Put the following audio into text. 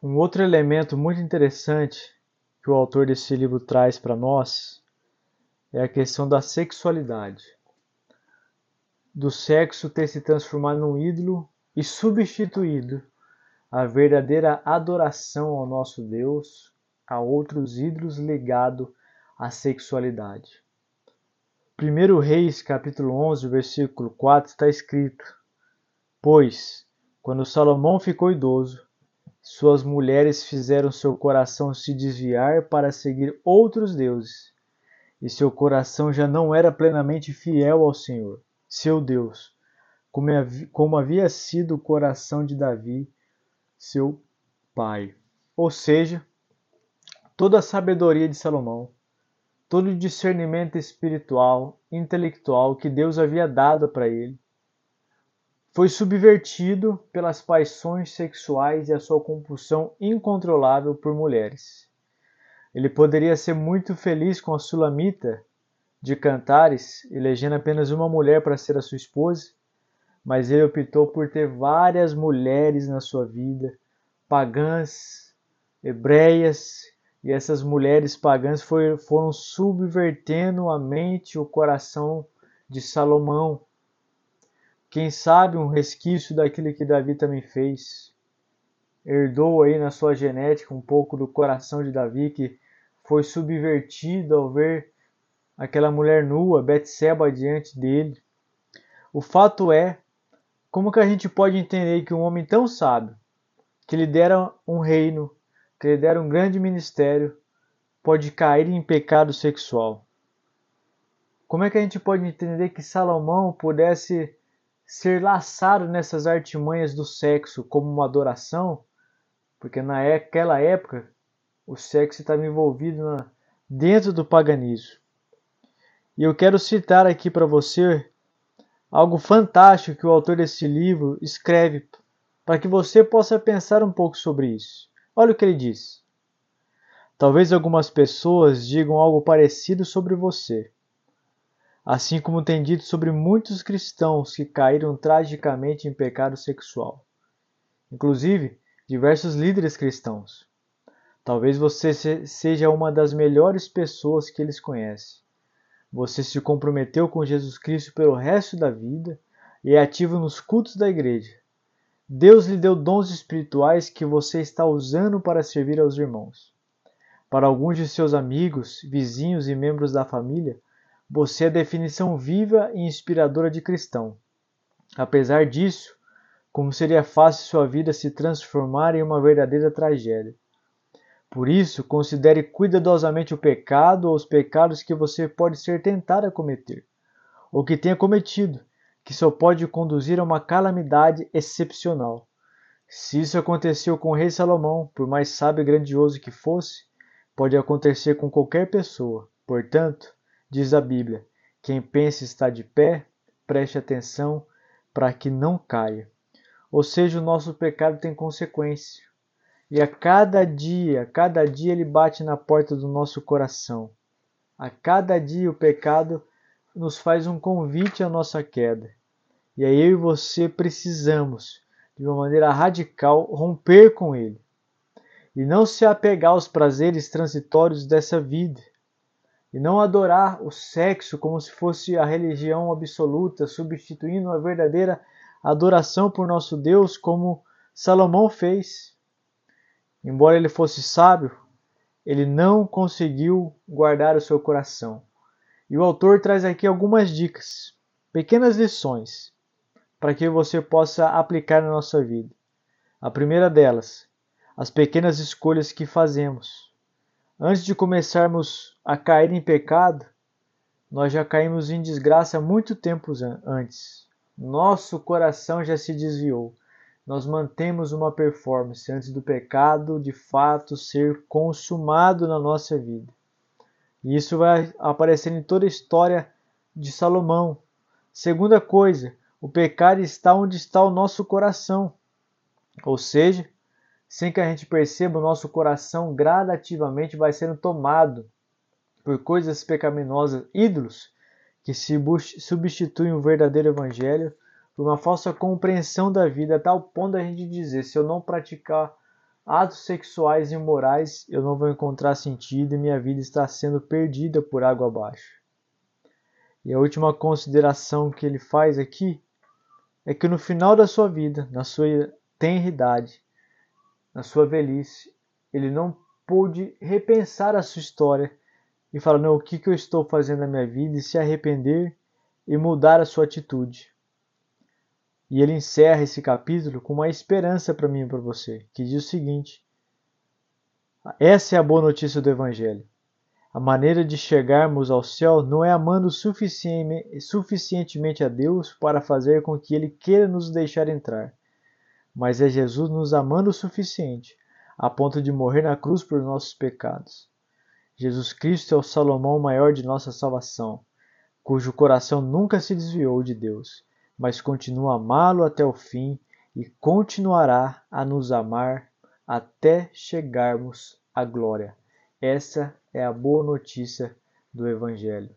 Um outro elemento muito interessante que o autor desse livro traz para nós é a questão da sexualidade. Do sexo ter se transformado num ídolo e substituído a verdadeira adoração ao nosso Deus a outros ídolos ligado à sexualidade. 1 Reis, capítulo 11, versículo 4, está escrito: Pois, quando Salomão ficou idoso, suas mulheres fizeram seu coração se desviar para seguir outros deuses, e seu coração já não era plenamente fiel ao Senhor, seu Deus, como havia sido o coração de Davi, seu pai. Ou seja, toda a sabedoria de Salomão, todo o discernimento espiritual, intelectual que Deus havia dado para ele, foi subvertido pelas paixões sexuais e a sua compulsão incontrolável por mulheres. Ele poderia ser muito feliz com a Sulamita de Cantares, elegendo apenas uma mulher para ser a sua esposa, mas ele optou por ter várias mulheres na sua vida, pagãs, hebreias, e essas mulheres pagãs foram subvertendo a mente e o coração de Salomão, quem sabe um resquício daquilo que Davi também fez. Herdou aí na sua genética um pouco do coração de Davi que foi subvertido ao ver aquela mulher nua, Betseba, diante dele. O fato é, como que a gente pode entender que um homem tão sábio, que lidera um reino, que lidera um grande ministério, pode cair em pecado sexual? Como é que a gente pode entender que Salomão pudesse ser laçado nessas artimanhas do sexo como uma adoração, porque naquela época o sexo estava envolvido na, dentro do paganismo. E eu quero citar aqui para você algo fantástico que o autor desse livro escreve para que você possa pensar um pouco sobre isso. Olha o que ele diz. Talvez algumas pessoas digam algo parecido sobre você assim como tem dito sobre muitos cristãos que caíram tragicamente em pecado sexual, inclusive diversos líderes cristãos. Talvez você seja uma das melhores pessoas que eles conhecem. Você se comprometeu com Jesus Cristo pelo resto da vida e é ativo nos cultos da igreja. Deus lhe deu dons espirituais que você está usando para servir aos irmãos. Para alguns de seus amigos, vizinhos e membros da família, você é a definição viva e inspiradora de cristão. Apesar disso, como seria fácil sua vida se transformar em uma verdadeira tragédia. Por isso, considere cuidadosamente o pecado ou os pecados que você pode ser tentado a cometer, ou que tenha cometido, que só pode conduzir a uma calamidade excepcional. Se isso aconteceu com o rei Salomão, por mais sábio e grandioso que fosse, pode acontecer com qualquer pessoa. Portanto, Diz a Bíblia: quem pensa estar de pé, preste atenção para que não caia. Ou seja, o nosso pecado tem consequência. E a cada dia, a cada dia ele bate na porta do nosso coração. A cada dia o pecado nos faz um convite à nossa queda. E aí eu e você precisamos, de uma maneira radical, romper com ele. E não se apegar aos prazeres transitórios dessa vida e não adorar o sexo como se fosse a religião absoluta, substituindo a verdadeira adoração por nosso Deus, como Salomão fez. Embora ele fosse sábio, ele não conseguiu guardar o seu coração. E o autor traz aqui algumas dicas, pequenas lições, para que você possa aplicar na nossa vida. A primeira delas, as pequenas escolhas que fazemos Antes de começarmos a cair em pecado, nós já caímos em desgraça muito tempo antes. Nosso coração já se desviou. Nós mantemos uma performance antes do pecado de fato ser consumado na nossa vida. E isso vai aparecer em toda a história de Salomão. Segunda coisa, o pecado está onde está o nosso coração. Ou seja, sem que a gente perceba, o nosso coração gradativamente vai sendo tomado por coisas pecaminosas, ídolos, que se substituem o verdadeiro evangelho por uma falsa compreensão da vida, a tal ponto da gente dizer: se eu não praticar atos sexuais imorais eu não vou encontrar sentido e minha vida está sendo perdida por água abaixo. E a última consideração que ele faz aqui é que no final da sua vida, na sua tenridade, na sua velhice, ele não pôde repensar a sua história e falar: não, o que, que eu estou fazendo na minha vida e se arrepender e mudar a sua atitude. E ele encerra esse capítulo com uma esperança para mim e para você, que diz o seguinte: essa é a boa notícia do Evangelho. A maneira de chegarmos ao céu não é amando suficientemente a Deus para fazer com que Ele queira nos deixar entrar, mas é Jesus nos amando o suficiente a ponto de morrer na cruz por nossos pecados. Jesus Cristo é o Salomão maior de nossa salvação, cujo coração nunca se desviou de Deus, mas continua a amá-lo até o fim e continuará a nos amar até chegarmos à glória. Essa é a boa notícia do Evangelho.